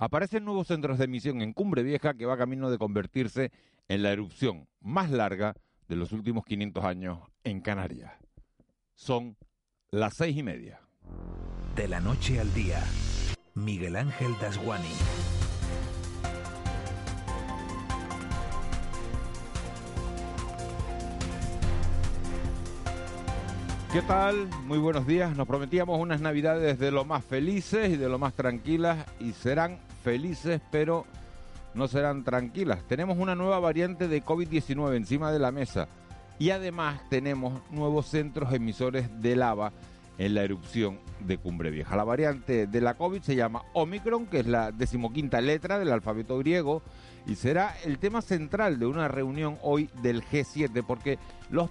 Aparecen nuevos centros de emisión en Cumbre Vieja que va camino de convertirse en la erupción más larga de los últimos 500 años en Canarias. Son las seis y media. De la noche al día, Miguel Ángel Dasguani. ¿Qué tal? Muy buenos días. Nos prometíamos unas navidades de lo más felices y de lo más tranquilas y serán felices, pero no serán tranquilas. Tenemos una nueva variante de COVID-19 encima de la mesa y además tenemos nuevos centros emisores de lava en la erupción de Cumbre Vieja. La variante de la COVID se llama Omicron, que es la decimoquinta letra del alfabeto griego, y será el tema central de una reunión hoy del G7, porque los,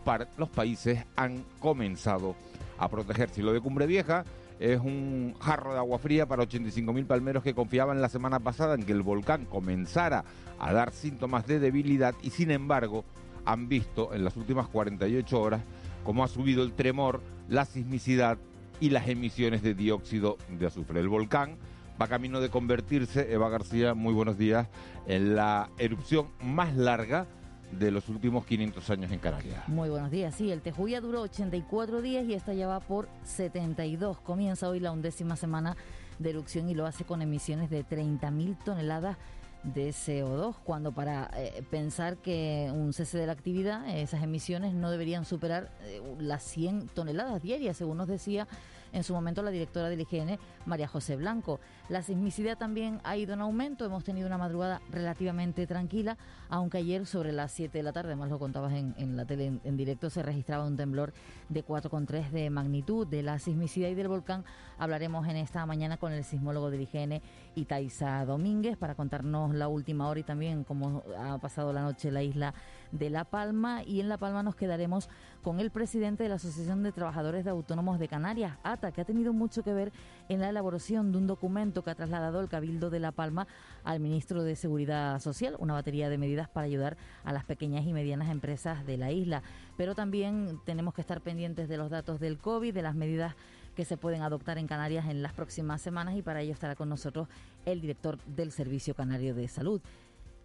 países han comenzado a protegerse. Y lo de Cumbre Vieja es un jarro de agua fría para 85.000 palmeros que confiaban la semana pasada en que el volcán comenzara a dar síntomas de debilidad y sin embargo han visto en las últimas 48 horas cómo ha subido el tremor, la sismicidad y las emisiones de dióxido de azufre. El volcán va camino de convertirse, Eva García, muy buenos días, en la erupción más larga de los últimos 500 años en Canarias. Muy buenos días, sí, el Tejuya duró 84 días y esta ya va por 72. Comienza hoy la undécima semana de erupción y lo hace con emisiones de 30.000 toneladas de CO2, cuando para eh, pensar que un cese de la actividad, esas emisiones no deberían superar eh, las 100 toneladas diarias, según nos decía en su momento la directora del IGN, María José Blanco. La sismicidad también ha ido en aumento, hemos tenido una madrugada relativamente tranquila, aunque ayer sobre las 7 de la tarde, además lo contabas en, la tele en, directo, se registraba un temblor de 4,3 de magnitud de la sismicidad y del volcán. Hablaremos en esta mañana con el sismólogo del IGN, Itaiza Domínguez, para contarnos la última hora y también cómo ha pasado la noche en la isla de La Palma. Y en La Palma nos quedaremos con el presidente de la Asociación de Trabajadores de Autónomos de Canarias, ATA, que ha tenido mucho que ver en la elaboración de un documento que ha trasladado el Cabildo de La Palma al ministro de Seguridad Social, una batería de medidas para ayudar a las pequeñas y medianas empresas de la isla. Pero también tenemos que estar pendientes de los datos del COVID, de las medidas que se pueden adoptar en Canarias en las próximas semanas y para ello estará con nosotros el director del Servicio Canario de Salud.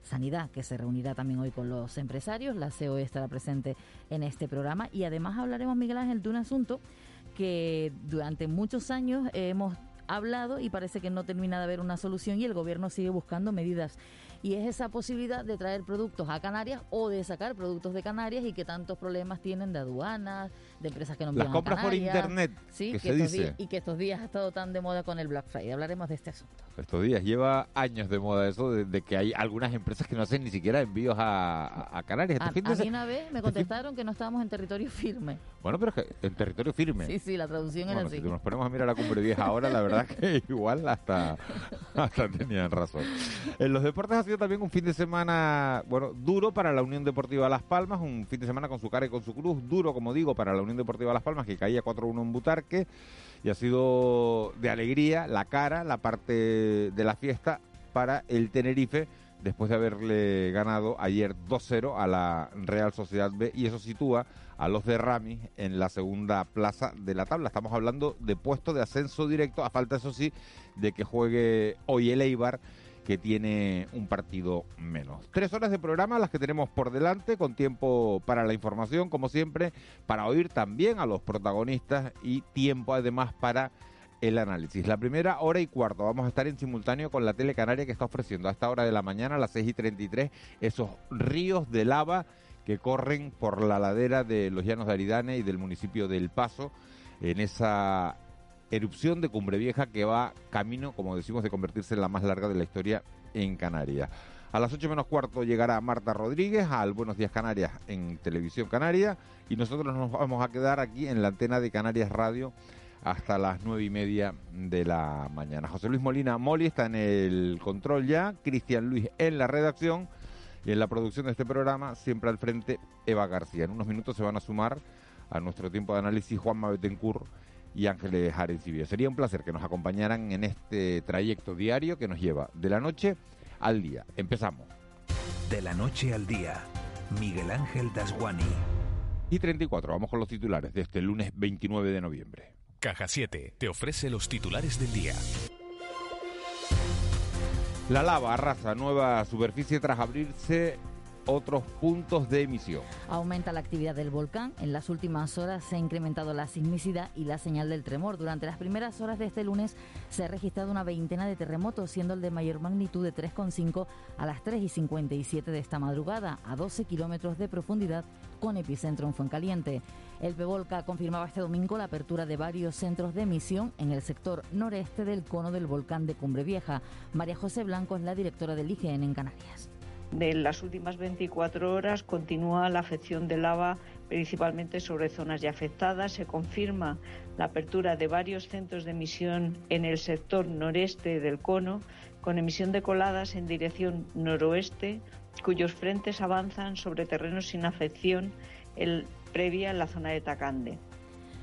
Sanidad, que se reunirá también hoy con los empresarios. La COE estará presente en este programa y además hablaremos, Miguel Ángel, de un asunto que durante muchos años hemos hablado y parece que no termina de haber una solución y el gobierno sigue buscando medidas y es esa posibilidad de traer productos a Canarias o de sacar productos de Canarias y que tantos problemas tienen de aduanas, de empresas que no Las compras por internet, sí, que, se dice. y que estos días ha estado tan de moda con el Black Friday. Hablaremos de este asunto. Estos días lleva años de moda eso, de, que hay algunas empresas que no hacen ni siquiera envíos a, Canarias. Este a, mí una vez me este contestaron que no estábamos en territorio firme. Bueno, pero es que en territorio firme. Sí, sí, la traducción era así. Si nos ponemos a mirar la cumbre vieja ahora, la verdad que igual hasta, hasta tenían razón. En los deportes ha sido también un fin de semana, bueno, duro para la Unión Deportiva Las Palmas, un fin de semana con su cara y con su cruz, duro, como digo, para la Unión Deportiva Las Palmas, que caía 4-1 en Butarque, y ha sido de alegría la cara, la parte de la fiesta para el Tenerife, después de haberle ganado ayer 2-0 a la Real Sociedad B, y eso sitúa a los de Ramis en la segunda plaza de la tabla. Estamos hablando de puesto de ascenso directo, a falta, eso sí, de que juegue hoy el Eibar que tiene un partido menos. Tres horas de programa las que tenemos por delante, con tiempo para la información, como siempre, para oír también a los protagonistas y tiempo además para el análisis. La primera hora y cuarto vamos a estar en simultáneo con la Tele Canaria que está ofreciendo a esta hora de la mañana, a las 6 y 33, esos ríos de lava que corren por la ladera de los Llanos de Aridane y del municipio del Paso en esa erupción de Cumbre Vieja que va camino, como decimos, de convertirse en la más larga de la historia en Canarias. A las 8 menos cuarto llegará Marta Rodríguez al Buenos Días Canarias en Televisión Canaria y nosotros nos vamos a quedar aquí en la antena de Canarias Radio hasta las nueve y media de la mañana. José Luis Molina Moli está en el control ya, Cristian Luis en la redacción y en la producción de este programa, siempre al frente Eva García. En unos minutos se van a sumar a nuestro tiempo de análisis Juanma Betancourt y Ángeles Arencibia. Sería un placer que nos acompañaran en este trayecto diario que nos lleva de la noche al día. Empezamos. De la noche al día, Miguel Ángel Dasguani. Y 34, vamos con los titulares de este lunes 29 de noviembre. Caja 7 te ofrece los titulares del día. La lava arrasa nueva superficie tras abrirse otros puntos de emisión. Aumenta la actividad del volcán. En las últimas horas se ha incrementado la sismicidad y la señal del tremor. Durante las primeras horas de este lunes se ha registrado una veintena de terremotos, siendo el de mayor magnitud de 3,5 a las 3 y 57 de esta madrugada, a 12 kilómetros de profundidad, con epicentro en Fuencaliente. El Pevolca confirmaba este domingo la apertura de varios centros de emisión en el sector noreste del cono del volcán de Cumbre Vieja. María José Blanco es la directora del IGN en Canarias. De las últimas 24 horas continúa la afección de lava principalmente sobre zonas ya afectadas. Se confirma la apertura de varios centros de emisión en el sector noreste del cono, con emisión de coladas en dirección noroeste, cuyos frentes avanzan sobre terrenos sin afección previa en la zona de Tacande.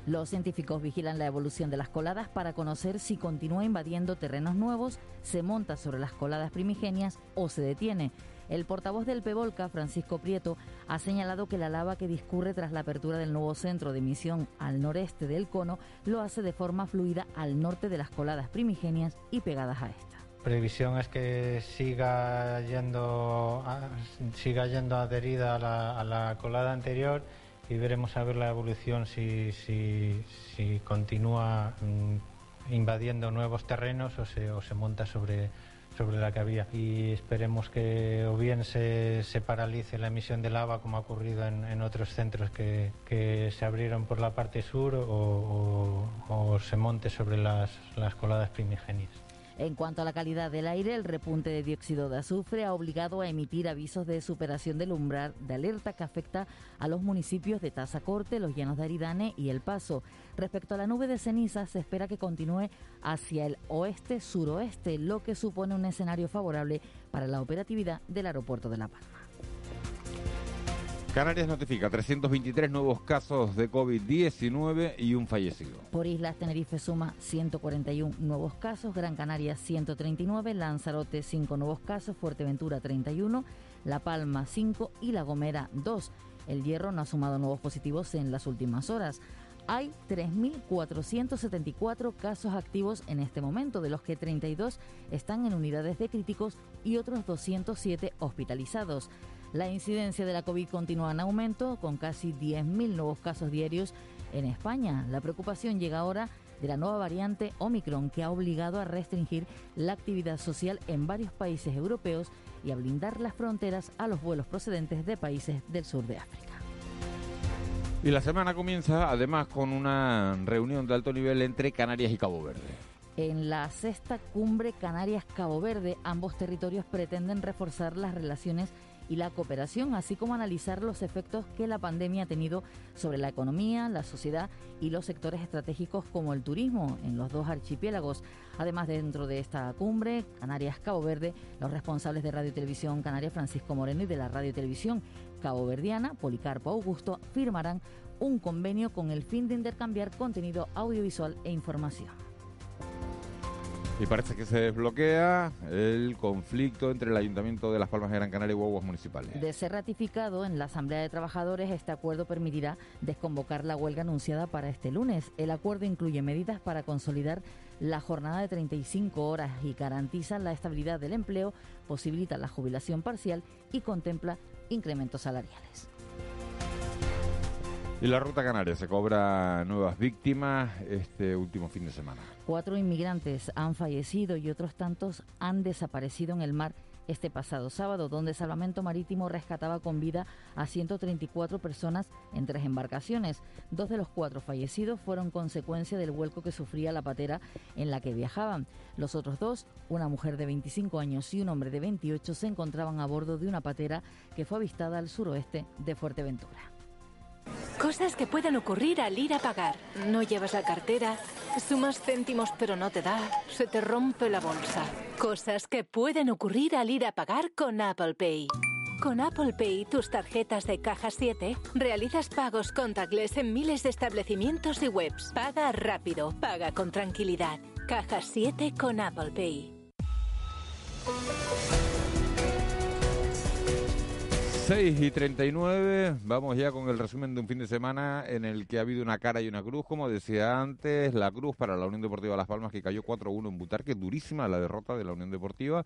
Los científicos vigilan la evolución de las coladas para conocer si continúa invadiendo terrenos nuevos, se monta sobre las coladas primigenias o se detiene. El portavoz del PEVOLCA, Francisco Prieto, ha señalado que la lava que discurre tras la apertura del nuevo centro de emisión al noreste del cono lo hace de forma fluida al norte de las coladas primigenias y pegadas a esta. Previsión es que siga yendo, siga yendo adherida a la, colada anterior y veremos a ver la evolución si, si, continúa mm, invadiendo nuevos terrenos o se monta sobre sobre la que había y esperemos que o bien se, se paralice la emisión de lava como ha ocurrido en, en otros centros que, que, se abrieron por la parte sur o, o, se monte sobre las, las coladas primigenias. En cuanto a la calidad del aire, el repunte de dióxido de azufre ha obligado a emitir avisos de superación del umbral de alerta que afecta a los municipios de Tazacorte, Los Llanos de Aridane y El Paso. Respecto a la nube de ceniza, se espera que continúe hacia el oeste-suroeste, lo que supone un escenario favorable para la operatividad del aeropuerto de La Palma. Canarias notifica 323 nuevos casos de COVID-19 y un fallecido. Por islas, Tenerife suma 141 nuevos casos, Gran Canaria 139, Lanzarote 5 nuevos casos, Fuerteventura 31, La Palma 5 y La Gomera 2. El Hierro no ha sumado nuevos positivos en las últimas horas. Hay 3.474 casos activos en este momento, de los que 32 están en unidades de críticos y otros 207 hospitalizados. La incidencia de la COVID continúa en aumento, con casi 10.000 nuevos casos diarios en España. La preocupación llega ahora de la nueva variante Omicron, que ha obligado a restringir la actividad social en varios países europeos y a blindar las fronteras a los vuelos procedentes de países del sur de África. Y la semana comienza además con una reunión de alto nivel entre Canarias y Cabo Verde. En la sexta cumbre Canarias-Cabo Verde, ambos territorios pretenden reforzar las relaciones y la cooperación, así como analizar los efectos que la pandemia ha tenido sobre la economía, la sociedad y los sectores estratégicos como el turismo en los dos archipiélagos. Además, dentro de esta cumbre, Canarias-Cabo Verde, los responsables de Radio y Televisión Canarias, Francisco Moreno, y de la Radio y Televisión Cabo Verdiana, Policarpo Augusto, firmarán un convenio con el fin de intercambiar contenido audiovisual e información. Y parece que se desbloquea el conflicto entre el Ayuntamiento de Las Palmas de Gran Canaria y Guaguas Municipales. De ser ratificado en la Asamblea de Trabajadores, este acuerdo permitirá desconvocar la huelga anunciada para este lunes. El acuerdo incluye medidas para consolidar la jornada de 35 horas y garantiza la estabilidad del empleo, posibilita la jubilación parcial y contempla incrementos salariales. Y la Ruta Canaria se cobra nuevas víctimas este último fin de semana. Cuatro inmigrantes han fallecido y otros tantos han desaparecido en el mar este pasado sábado, donde Salvamento Marítimo rescataba con vida a 134 personas en tres embarcaciones. Dos de los cuatro fallecidos fueron consecuencia del vuelco que sufría la patera en la que viajaban. Los otros dos, una mujer de 25 años y un hombre de 28, se encontraban a bordo de una patera que fue avistada al suroeste de Fuerteventura. Cosas que pueden ocurrir al ir a pagar. No llevas la cartera, sumas céntimos pero no te da, se te rompe la bolsa. Cosas que pueden ocurrir al ir a pagar con Apple Pay. Con Apple Pay, tus tarjetas de caja 7, realizas pagos contactless en miles de establecimientos y webs. Paga rápido, paga con tranquilidad. Caja 7 con Apple Pay. 6 y 39, vamos ya con el resumen de un fin de semana en el que ha habido una cara y una cruz, como decía antes, la cruz para la Unión Deportiva Las Palmas que cayó 4-1 en Butarque, durísima la derrota de la Unión Deportiva,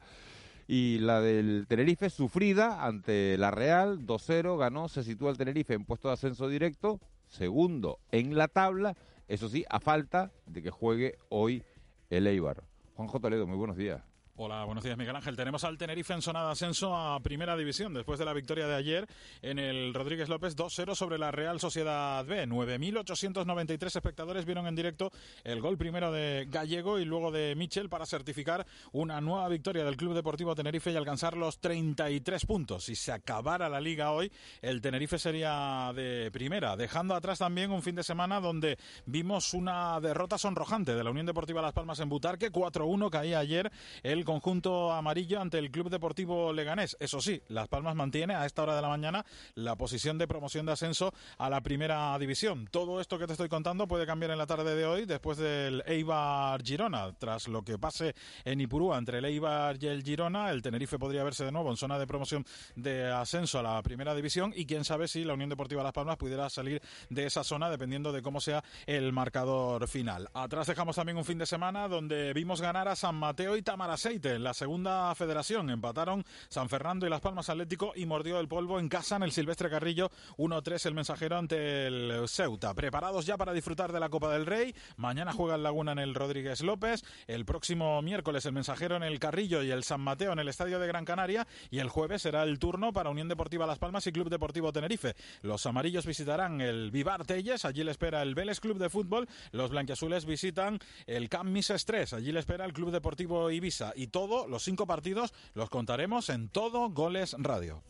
Y la del Tenerife sufrida ante la Real, 2-0, ganó, se sitúa el Tenerife en puesto de ascenso directo, segundo en la tabla, eso sí, a falta de que juegue hoy el Eibar. Juanjo Toledo, muy buenos días. Hola, buenos días Miguel Ángel. Tenemos al Tenerife en zona de ascenso a Primera División después de la victoria de ayer en el Rodríguez López 2-0 sobre la Real Sociedad B. 9.893 espectadores vieron en directo el gol primero de Gallego y luego de Michel para certificar una nueva victoria del Club Deportivo Tenerife y alcanzar los 33 puntos. Si se acabara la liga hoy, el Tenerife sería de primera, dejando atrás también un fin de semana donde vimos una derrota sonrojante de la Unión Deportiva Las Palmas en Butarque. 4-1 caía ayer el conjunto amarillo ante el Club Deportivo Leganés. Eso sí, Las Palmas mantiene a esta hora de la mañana la posición de promoción de ascenso a la primera división. Todo esto que te estoy contando puede cambiar en la tarde de hoy después del Eibar Girona. Tras lo que pase en Ipurúa entre el Eibar y el Girona, el Tenerife podría verse de nuevo en zona de promoción de ascenso a la primera división y quién sabe si la Unión Deportiva Las Palmas pudiera salir de esa zona dependiendo de cómo sea el marcador final. Atrás dejamos también un fin de semana donde vimos ganar a San Mateo y Tamarasei en la segunda federación empataron San Fernando y Las Palmas Atlético y mordió el polvo en casa en el Silvestre Carrillo 1-3 el mensajero ante el Ceuta. Preparados ya para disfrutar de la Copa del Rey. Mañana juega el Laguna en el Rodríguez López. El próximo miércoles el mensajero en el Carrillo y el San Mateo en el Estadio de Gran Canaria. Y el jueves será el turno para Unión Deportiva Las Palmas y Club Deportivo Tenerife. Los amarillos visitarán el Vivar Telles. Allí le espera el Vélez Club de Fútbol. Los blanquiazules visitan el Camp Mises 3. Allí le espera el Club Deportivo Ibiza y todo, los cinco partidos, los contaremos en todo Goles Radio.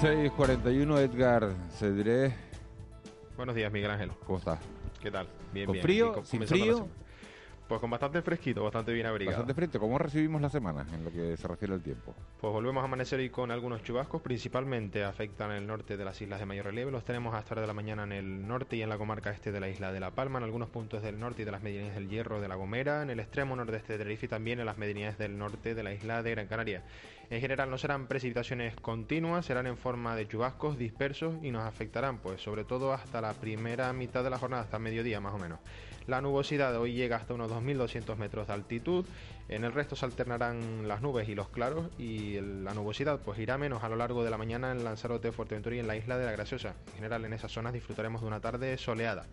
...6.41 Edgar Cedré. Buenos días, Miguel Ángel. ¿Cómo estás? ¿Qué tal? Bien, ¿Con bien. frío? ¿Sin frío? Pues con bastante fresquito, bastante bien abrigado. Bastante frente. ¿Cómo recibimos la semana en lo que se refiere al tiempo? Pues volvemos a amanecer y con algunos chubascos, principalmente afectan el norte de las islas de mayor relieve. Los tenemos a esta hora de la mañana en el norte y en la comarca este de la isla de La Palma, en algunos puntos del norte y de las medianías del Hierro de La Gomera, en el extremo nordeste de Tenerife y también en las medianías del norte de la isla de Gran Canaria. En general no serán precipitaciones continuas, serán en forma de chubascos dispersos y nos afectarán, pues sobre todo hasta la primera mitad de la jornada, hasta mediodía más o menos. La nubosidad hoy llega hasta unos 2.200 metros de altitud. En el resto se alternarán las nubes y los claros y la nubosidad pues irá menos a lo largo de la mañana en Lanzarote, Fuerteventura y en la isla de la Graciosa. En general en esas zonas disfrutaremos de una tarde soleada.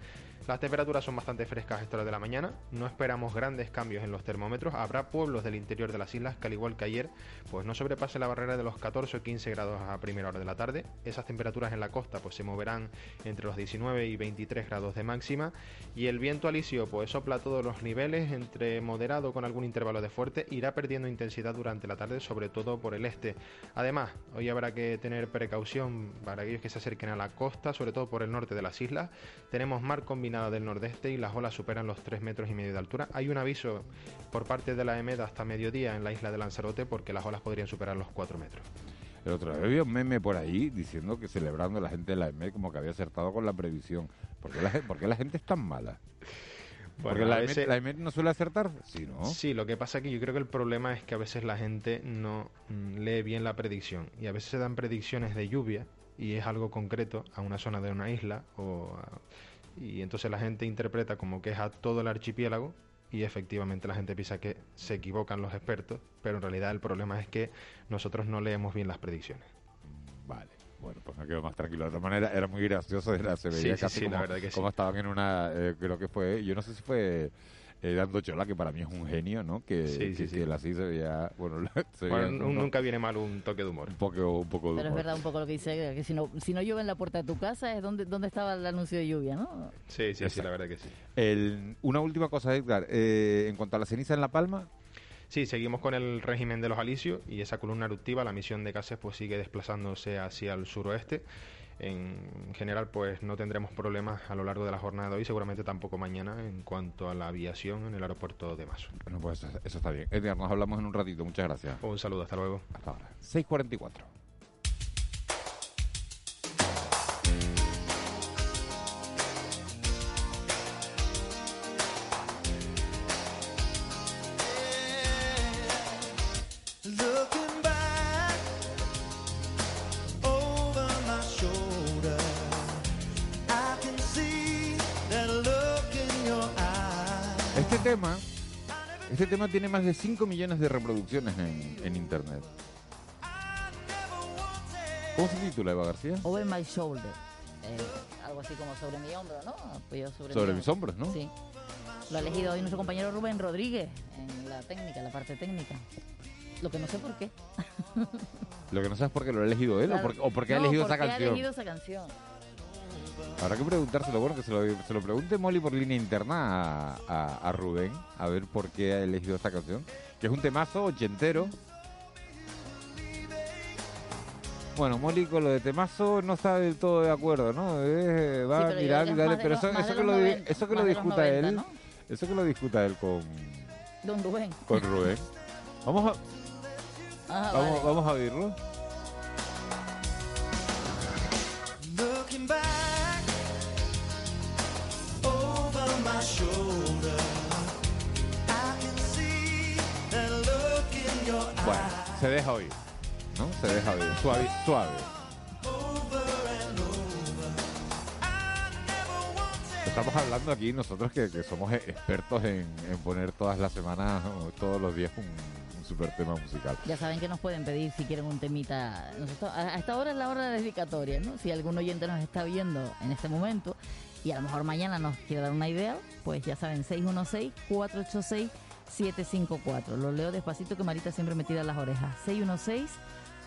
Las temperaturas son bastante frescas a esta hora de la mañana. No esperamos grandes cambios en los termómetros. Habrá pueblos del interior de las islas que al igual que ayer pues no sobrepase la barrera de los 14 o 15 grados a primera hora de la tarde. Esas temperaturas en la costa pues se moverán entre los 19 y 23 grados de máxima y el viento alisio pues sopla a todos los niveles entre moderado con algún intervalo de fuerte irá perdiendo intensidad durante la tarde sobre todo por el este además hoy habrá que tener precaución para aquellos que se acerquen a la costa sobre todo por el norte de las islas tenemos mar del nordeste y las olas superan los 3 metros y medio de altura hay un aviso por parte de la EMED hasta mediodía en la isla de Lanzarote porque las olas podrían superar los 4 metros El otro día había un meme por ahí diciendo que celebrando la gente de la EMED como que había acertado con la previsión. ¿Por qué la, por qué la gente es tan mala? Porque Bueno, la, EMED, veces- la EMED no suele acertar. Sí, ¿no? Sí, lo que pasa que yo creo que el problema es que a veces la gente no mm, lee bien la predicción y a veces se dan predicciones de lluvia y es algo concreto a una zona de una isla o a- y entonces la gente interpreta como que es a todo el archipiélago y efectivamente la gente piensa que se equivocan los expertos, pero en realidad el problema es que nosotros no leemos bien las predicciones. Vale. Bueno, pues me quedo más tranquilo. De otra manera, era muy gracioso. Era, se veía sí, casi sí, la como, verdad que como estaban en una... eh, creo que fue... Yo no sé si fue... eh, Dando Chola, que para mí es un genio, ¿no? Que, Sí, que, sí, sí. que así se veía... Bueno, se Bueno, veía nunca viene mal un toque de humor. un poco, un poco de Pero es verdad un poco lo que dice, que si no, si no llueve en la puerta de tu casa es donde, donde estaba el anuncio de lluvia, ¿no? Sí, sí, sí, la verdad que sí. El- una última cosa, Edgar. eh, en cuanto a la ceniza en La Palma, Sí, seguimos con el régimen de los alisios y esa columna eruptiva, la misión de gases, pues sigue desplazándose hacia el suroeste. En general, pues no tendremos problemas a lo largo de la jornada de hoy, seguramente tampoco mañana, en cuanto a la aviación en el aeropuerto de Maso. bueno, pues eso, eso está bien. Edgar, nos hablamos en un ratito. Muchas gracias. Un saludo, hasta luego. Hasta ahora. 6.44. Este tema Este tema tiene más de 5 millones de reproducciones en, en internet. ¿Cómo se titula, Eva García? Over my shoulder. Eh, algo así como sobre mi hombro, ¿no? Apoyado sobre, Sobre mi mis hombros, ¿no? Sí. Lo ha elegido hoy nuestro compañero Rubén Rodríguez en la técnica, la parte técnica. Lo que no sé por qué. Lo que no sabes por qué lo ha elegido él o por, o por qué ha No, elegido ¿por esa qué canción. ha elegido esa canción? Habrá que preguntárselo, bueno, que se lo, se lo pregunte Molly por línea interna a, a- a Rubén, a ver por qué ha elegido esta canción, que es un temazo ochentero. Bueno, Molly con lo de temazo no está del todo de acuerdo, ¿no? Eh, va Sí, a mirar que dale, pero eso, que lo, di- 90, eso que lo discuta 90, él, ¿no? eso que lo discuta él con, Don Rubén. con Rubén. Vamos a, Ah, vamos, vale. vamos a oírlo. Se deja oír, ¿no? Se deja oír, suave, suave. Estamos hablando aquí nosotros que, que somos e- expertos en, en poner todas las semanas o todos los días un, super tema musical. Ya saben que nos pueden pedir si quieren un temita. Nosotros, a esta hora es la hora de dedicatoria, ¿no? Si algún oyente nos está viendo en este momento y a lo mejor mañana nos quiere dar una idea, pues ya saben, 616-486-754. Lo leo despacito que Marita siempre me tira las orejas.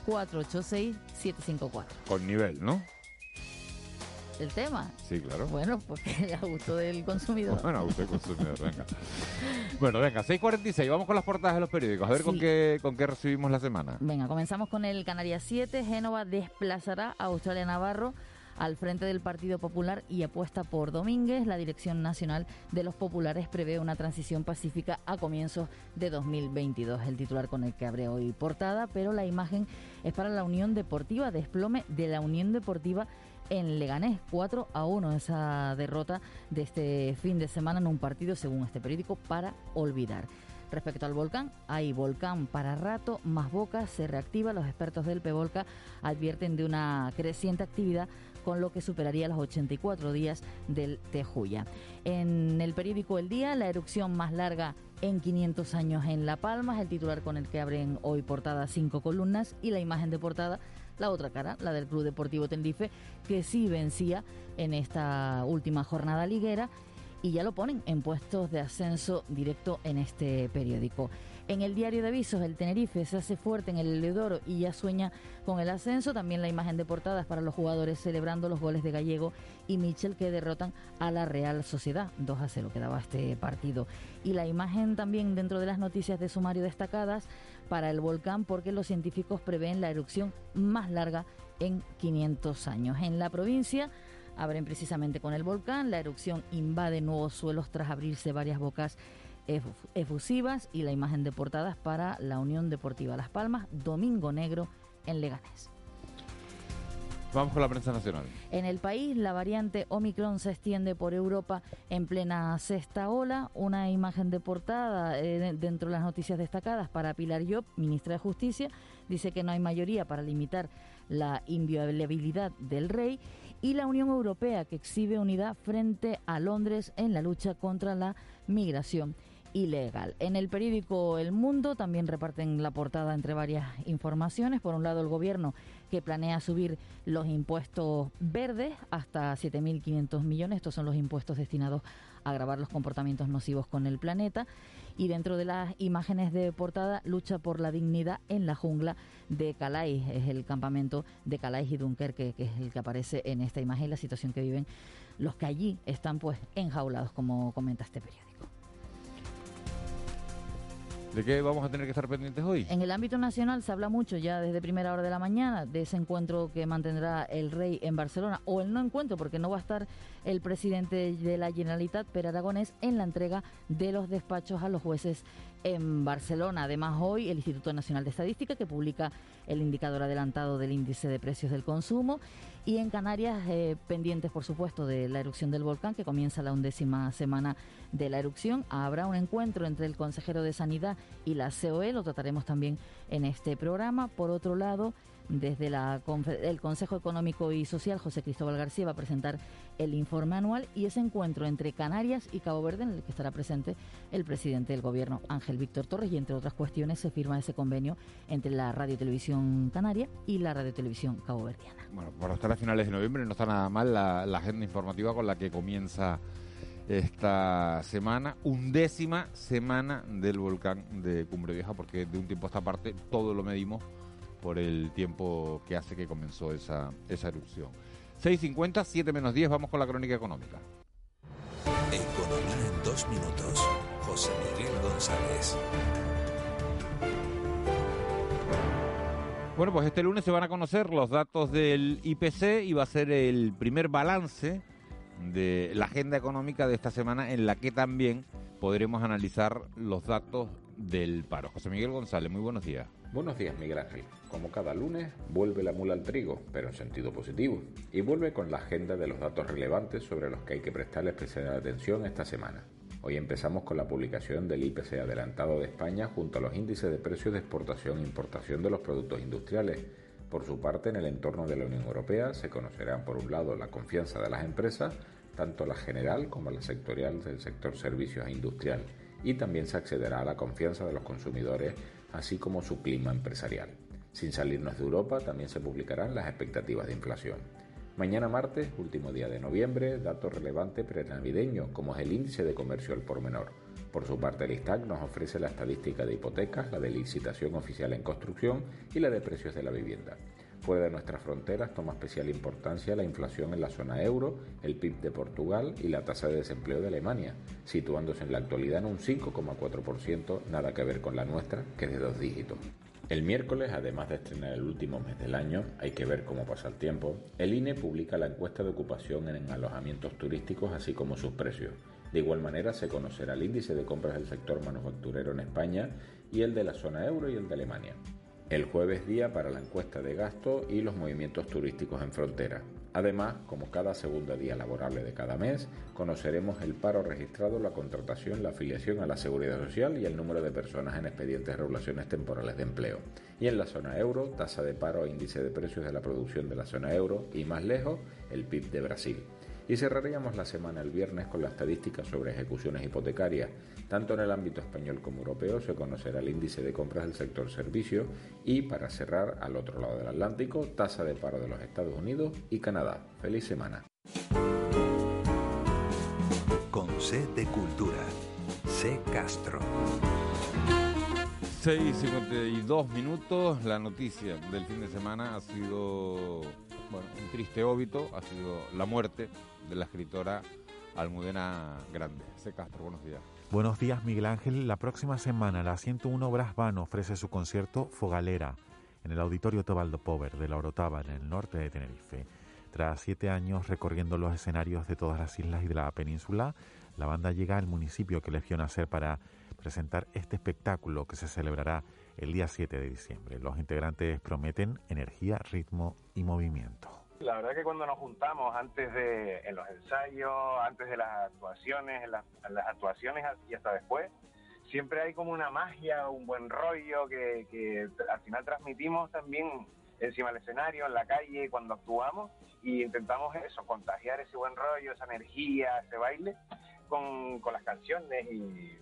616-486-754. Con nivel, ¿no? El tema. Sí, claro. Bueno, porque a gusto del consumidor. Bueno, usted consumidor, venga. Bueno, venga, 6.46, vamos con las portadas de los periódicos, a ver con, qué, con qué recibimos la semana. Venga, comenzamos con el Canarias 7. Génova desplazará a Australia Navarro al frente del Partido Popular y apuesta por Domínguez. La Dirección Nacional de los Populares prevé una transición pacífica a comienzos de 2022. El titular con el que abre hoy portada, pero la imagen es para la Unión Deportiva, desplome de la Unión Deportiva en Leganés, 4 a 1 esa derrota de este fin de semana en un partido, según este periódico, para olvidar. Respecto al volcán, hay volcán para rato, más boca, se reactiva. Los expertos del PEVOLCA advierten de una creciente actividad con lo que superaría los 84 días del Tejuya. En el periódico El Día, la erupción más larga en 500 años en La Palma, es el titular con el que abren hoy portada cinco columnas y la imagen de portada, la otra cara, la del Club Deportivo Tenerife, que sí vencía en esta última jornada liguera y ya lo ponen en puestos de ascenso directo en este periódico. En el diario de avisos, el Tenerife se hace fuerte en el Eleodoro y ya sueña con el ascenso. También la imagen de portadas para los jugadores celebrando los goles de Gallego y Michel que derrotan a la Real Sociedad. 2 a 0 quedaba este partido. Y la imagen también dentro de las noticias de sumario destacadas para el volcán porque los científicos prevén la erupción más larga en 500 años. En la provincia abren precisamente con el volcán. La erupción invade nuevos suelos tras abrirse varias bocas efu- efusivas y la imagen de portadas para la Unión Deportiva Las Palmas, Domingo Negro en Leganés. Vamos con la prensa nacional. En el país, la variante Omicron se extiende por Europa en plena sexta ola. Una imagen de portada eh, de- dentro de las noticias destacadas para Pilar Job, ministra de Justicia, dice que no hay mayoría para limitar la inviolabilidad del rey y la Unión Europea que exhibe unidad frente a Londres en la lucha contra la migración ilegal. En el periódico El Mundo también reparten la portada entre varias informaciones. Por un lado, el gobierno que planea subir los impuestos verdes hasta 7.500 millones. Estos son los impuestos destinados a agravar los comportamientos nocivos con el planeta. Y dentro de las imágenes de portada, lucha por la dignidad en la jungla de Calais. Es el campamento de Calais y Dunkerque, que es el que aparece en esta imagen la situación que viven los que allí están pues enjaulados, como comenta este periódico. ¿De qué vamos a tener que estar pendientes hoy? En el ámbito nacional se habla mucho ya desde primera hora de la mañana de ese encuentro que mantendrá el rey en Barcelona o el no encuentro porque no va a estar el presidente de la Generalitat, Per Aragonés, en la entrega de los despachos a los jueces en Barcelona. Además, hoy el Instituto Nacional de Estadística que publica el indicador adelantado del índice de precios del consumo y en Canarias eh, pendientes, por supuesto, de la erupción del volcán que comienza la undécima semana de la erupción. Habrá un encuentro entre el consejero de Sanidad y la COE, lo trataremos también en este programa. Por otro lado, Desde el Consejo Económico y Social, José Cristóbal García va a presentar el informe anual y ese encuentro entre Canarias y Cabo Verde en el que estará presente el presidente del Gobierno, Ángel Víctor Torres, y entre otras cuestiones se firma ese convenio entre la Radio y Televisión Canaria y la Radio Televisión caboverdiana. Bueno, para estar a finales de noviembre no está nada mal la, la agenda informativa con la que comienza esta semana, undécima semana del volcán de Cumbre Vieja, porque de un tiempo a esta parte todo lo medimos por el tiempo que hace que comenzó esa, esa erupción. 6.50, 7 menos 10, vamos con la crónica económica. Economía en dos minutos. José Miguel González. Bueno, pues este lunes se van a conocer los datos del IPC y va a ser el primer balance de la agenda económica de esta semana en la que también podremos analizar los datos del paro. José Miguel González, muy buenos días. Buenos días, Miguel Ángel. Como cada lunes, vuelve la mula al trigo, pero en sentido positivo, y vuelve con la agenda de los datos relevantes sobre los que hay que prestarle especial atención esta semana. Hoy empezamos con la publicación del IPC adelantado de España junto a los índices de precios de exportación e importación de los productos industriales. Por su parte, en el entorno de la Unión Europea se conocerán por un lado la confianza de las empresas, tanto la general como la sectorial del sector servicios e industrial, y también se accederá a la confianza de los consumidores, así como su clima empresarial. Sin salirnos de Europa, también se publicarán las expectativas de inflación. Mañana martes, último día de noviembre, dato relevante prenavideño, como es el índice de comercio al por menor. Por su parte, el ISTAC nos ofrece la estadística de hipotecas, la de licitación oficial en construcción y la de precios de la vivienda. Fuera de nuestras fronteras toma especial importancia la inflación en la zona euro, el PIB de Portugal y la tasa de desempleo de Alemania, situándose en la actualidad en un 5,4%, nada que ver con la nuestra, que es de dos dígitos. El miércoles, además de estrenar el último mes del año, hay que ver cómo pasa el tiempo, el INE publica la encuesta de ocupación en alojamientos turísticos así como sus precios. De igual manera se conocerá el índice de compras del sector manufacturero en España y el de la zona euro y el de Alemania. El jueves día para la encuesta de gasto y los movimientos turísticos en frontera. Además, como cada segundo día laborable de cada mes, conoceremos el paro registrado, la contratación, la afiliación a la seguridad social y el número de personas en expedientes de regulaciones temporales de empleo. Y en la zona euro, tasa de paro e índice de precios de la producción de la zona euro y más lejos, el PIB de Brasil. Y cerraríamos la semana el viernes con la estadística sobre ejecuciones hipotecarias. Tanto en el ámbito español como europeo se conocerá el índice de compras del sector servicio y, para cerrar, al otro lado del Atlántico, tasa de paro de los Estados Unidos y Canadá. Feliz semana. Con C de Cultura. C Castro. 6.52 minutos. La noticia del fin de semana ha sido bueno, un triste óbito, ha sido la muerte de la escritora Almudena Grande. C. Castro, buenos días. Buenos días, Miguel Ángel. La próxima semana la 101 Brass Band ofrece su concierto Fogalera en el Auditorio Tebaldo Pover de la Orotava, en el norte de Tenerife. Tras siete años recorriendo los escenarios de todas las islas y de la península, la banda llega al municipio que les vio nacer para presentar este espectáculo que se celebrará el día 7 de diciembre. Los integrantes prometen energía, ritmo y movimiento. La verdad que cuando nos juntamos antes de, en los ensayos, antes de las actuaciones, en las, en las actuaciones y hasta después, siempre hay como una magia, un buen rollo que, que al final transmitimos también encima del escenario, en la calle, cuando actuamos, y intentamos eso, contagiar ese buen rollo, esa energía, ese baile, con, con las canciones y,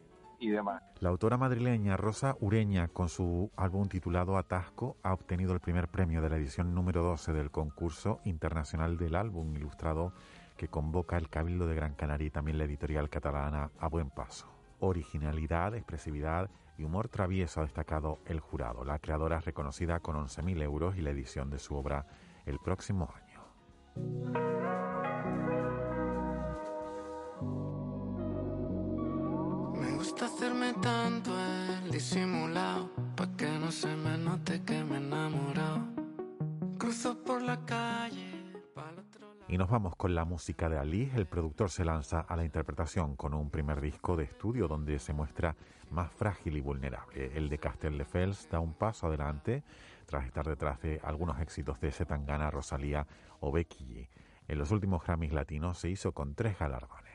La autora madrileña Rosa Ureña, con su álbum titulado Atasco, ha obtenido el primer premio de la edición número 12 del concurso internacional del álbum ilustrado que convoca el Cabildo de Gran Canaria y también la editorial catalana A Buen Paso. Originalidad, expresividad y humor travieso ha destacado el jurado. La creadora es reconocida con 11.000 euros y la edición de su obra el próximo año. Gusta hacerme tanto el disimulado, pa' que no se me note que me he enamorado. Cruzo por la calle. Y nos vamos con la música de Ali. El productor se lanza a la interpretación con un primer disco de estudio donde se muestra más frágil y vulnerable. El de Castelldefels da un paso adelante tras estar detrás de algunos éxitos de Zetangana, Rosalía o Becky. En los últimos Grammys latinos se hizo con tres galardones.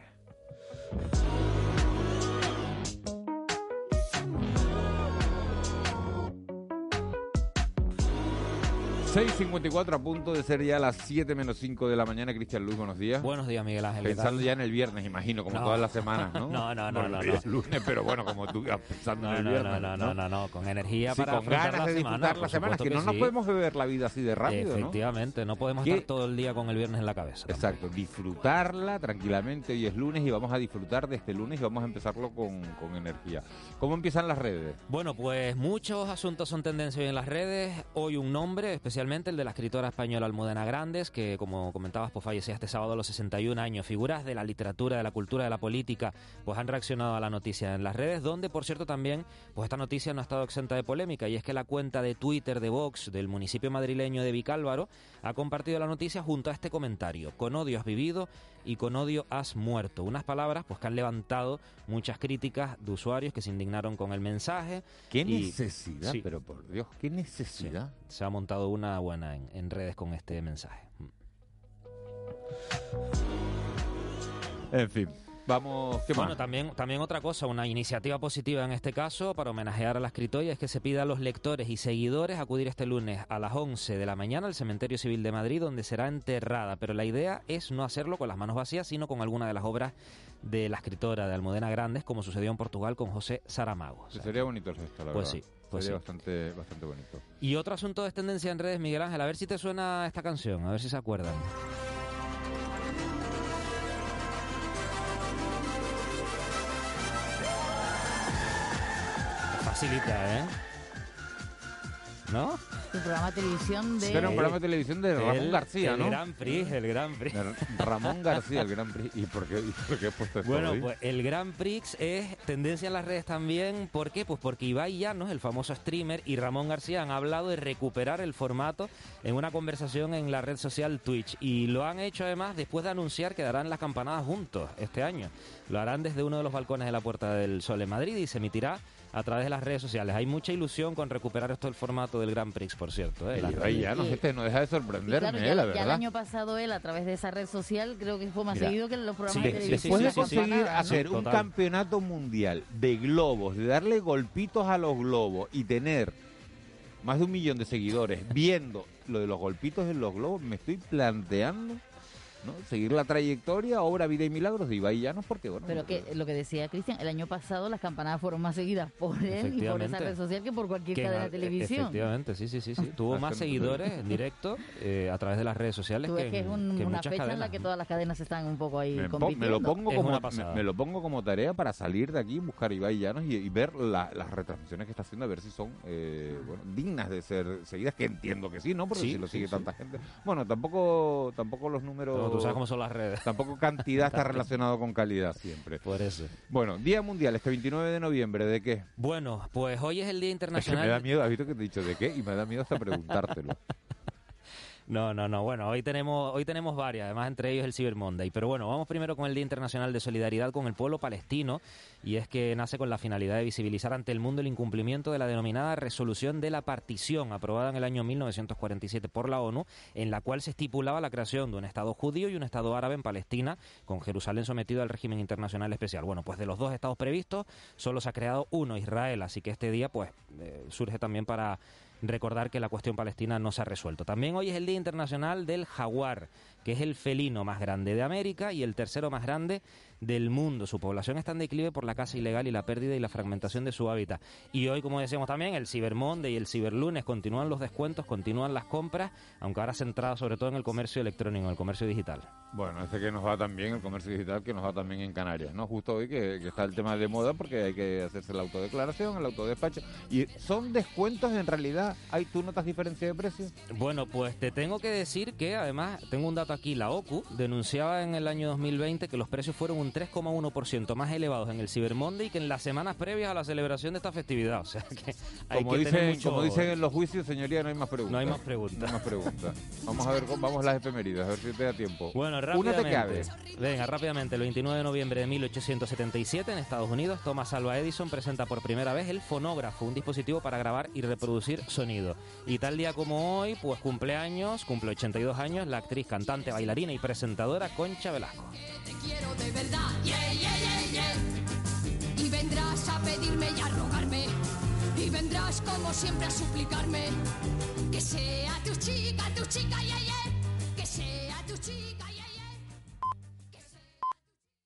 6.54 a punto de ser ya las 7 menos 5 de la mañana. Cristian Luis, buenos días. Buenos días, Miguel Ángel. ¿qué Pensando ya en el viernes, imagino, como No. todas las semanas, ¿no? No, no, no, Bueno, no, no. lunes, pero bueno, como tú pensando No, en el viernes. no, no, no, no, no, con energía Sí, para con ganas la de semana, disfrutar por la semana, que no nos podemos beber la vida así de rápido. Efectivamente, no podemos ¿Qué? estar todo el día con el viernes en la cabeza. Exacto, disfrutarla tranquilamente. Hoy es lunes y vamos a disfrutar de este lunes y vamos a empezarlo con, con energía. ¿Cómo empiezan las redes? Bueno, pues muchos asuntos son tendencia hoy en las redes. Hoy un nombre, especialmente el de la escritora española Almudena Grandes, que como comentabas, pues fallecía este sábado a los 61 años. Figuras de la literatura, de la cultura, de la política, pues han reaccionado a la noticia en las redes, donde por cierto también, pues esta noticia no ha estado exenta de polémica, y es que la cuenta de Twitter de Vox del municipio madrileño de Vicálvaro ha compartido la noticia junto a este comentario. Con odio has vivido y con odio has muerto. Unas palabras pues que han levantado muchas críticas de usuarios que se indignaron con el mensaje. ¿Qué y- necesidad? Sí. Pero por Dios, ¿qué necesidad? Se ha montado una buena en, en redes con este mensaje. Mm. En fin, vamos, ¿qué Bueno, más? también, también otra cosa, una iniciativa positiva en este caso para homenajear a la escritora es que se pida a los lectores y seguidores acudir este lunes a las 11 de la mañana al Cementerio Civil de Madrid donde será enterrada. Pero la idea es no hacerlo con las manos vacías, sino con alguna de las obras de la escritora de Almudena Grandes, como sucedió en Portugal con José Saramago. O sea, Sería bonito el gesto, la Pues verdad. sí, pues Sería sí. bastante, bastante bonito. Y otro asunto de tendencia en redes, Miguel Ángel, a ver si te suena esta canción, a ver si se acuerdan. Facilita, ¿eh? ¿No? Programa de televisión de... Este era un programa de televisión de Ramón El- García, el ¿no? Gran Prix, el Gran Prix. Ramón García, el Gran Prix. ¿Y por qué, y por qué he puesto esto Bueno, pues el Grand Prix es tendencia en las redes también. ¿Por qué? Pues porque Ibai Llanos, el famoso streamer, y Ramón García han hablado de recuperar el formato en una conversación en la red social Twitch. Y lo han hecho además después de anunciar que darán las campanadas juntos este año. Lo harán desde uno de los balcones de la Puerta del Sol en Madrid y se emitirá a través de las redes sociales. Hay mucha ilusión con recuperar esto del formato del Grand Prix, por cierto. ¿eh? El redes. Llanos, este no deja de Y sorprenderme, claro, eh, ya, la ya el verdad. año pasado él, a través de esa red social, creo que fue más Mira, seguido que en los programas De- de televisión. después de conseguir ¿no? hacer un Total. campeonato mundial de globos, de darle golpitos a los globos y tener más de un millón de seguidores viendo lo de los golpitos en los globos, me estoy planteando ¿no? seguir la trayectoria, obra, vida y milagros de Ibai Llanos, porque bueno, Pero que lo que decía Cristian, el año pasado las campanadas fueron más seguidas por él y por esa red social que por cualquier Que cadena en- de televisión. Efectivamente, sí, sí, sí. sí. Tuvo más seguidores en directo eh, a través de las redes sociales Tú que, ves que es un- que una fecha en la que todas las cadenas están un poco ahí me, compitiendo. me lo pongo Es como me, lo pongo como tarea para salir de aquí, buscar a Ibai Llanos y, y ver la- las retransmisiones que está haciendo, a ver si son eh, bueno, dignas de ser seguidas, que entiendo que sí, ¿no? Porque Sí, si lo sigue sí. tanta gente. Bueno, tampoco tampoco los números... Tú sabes cómo son las redes. Tampoco cantidad está relacionado con calidad siempre. Por eso. Bueno, Día Mundial, este 29 de noviembre, ¿de qué? Bueno, pues hoy es el Día Es que Internacional. me da miedo, has visto que te he dicho de qué y me da miedo hasta preguntártelo. No, no, no. Bueno, hoy tenemos, hoy tenemos varias, además entre ellos el Cyber Monday. Pero bueno, vamos primero con el Día Internacional de Solidaridad con el pueblo palestino. Y es que nace con la finalidad de visibilizar ante el mundo el incumplimiento de la denominada Resolución de la Partición, aprobada en el año 1947 por la ONU, en la cual se estipulaba la creación de un Estado judío y un Estado árabe en Palestina, con Jerusalén sometido al régimen internacional especial. Bueno, pues de los dos estados previstos, solo se ha creado uno, Israel. Así que este día, pues, eh, surge también para recordar que la cuestión palestina no se ha resuelto. También hoy es el Día Internacional del Jaguar, que es el felino más grande de América y el tercero más grande del mundo. Su población está en declive por la caza ilegal y la pérdida y la fragmentación de su hábitat. Y hoy, como decíamos también, el Cyber Monday y el Cyber Lunes continúan los descuentos, continúan las compras, aunque ahora centrado sobre todo en el comercio electrónico, en el comercio digital. Bueno, este que nos va también, el comercio digital, que nos va también en Canarias, ¿no? Justo hoy que, que está el tema de moda porque hay que hacerse la autodeclaración, el autodespacho. Y son descuentos en realidad. ¿Hay, ¿Tú notas diferencia de precio? Bueno, pues te tengo que decir que además tengo un dato aquí, la OCU denunciaba en el año 2020 que los precios fueron un 3,1% más elevados en el Cyber Monday que en las semanas previas a la celebración de esta festividad. O sea que hay Como que tener dicen, mucho como dicen en los juicios, señoría, no hay más preguntas. No hay más preguntas. No hay más preguntas. Vamos a ver, cómo- vamos las efemérides, a ver si te da tiempo. Bueno, Una rápidamente. te cabe. Venga, rápidamente. El 29 de noviembre de 1877 en Estados Unidos, Thomas Alva Edison presenta por primera vez el fonógrafo, un dispositivo para grabar y reproducir sonido. Y tal día como hoy, pues cumpleaños, cumple 82 años, la actriz, cantante, bailarina y presentadora Concha Velasco. Te quiero de verdad, yeah, yeah, yeah, yeah. Y vendrás a pedirme y a rogarme. Y vendrás como siempre a suplicarme. Que sea tu chica, tu chica, yeah, yeah. Que sea tu chica.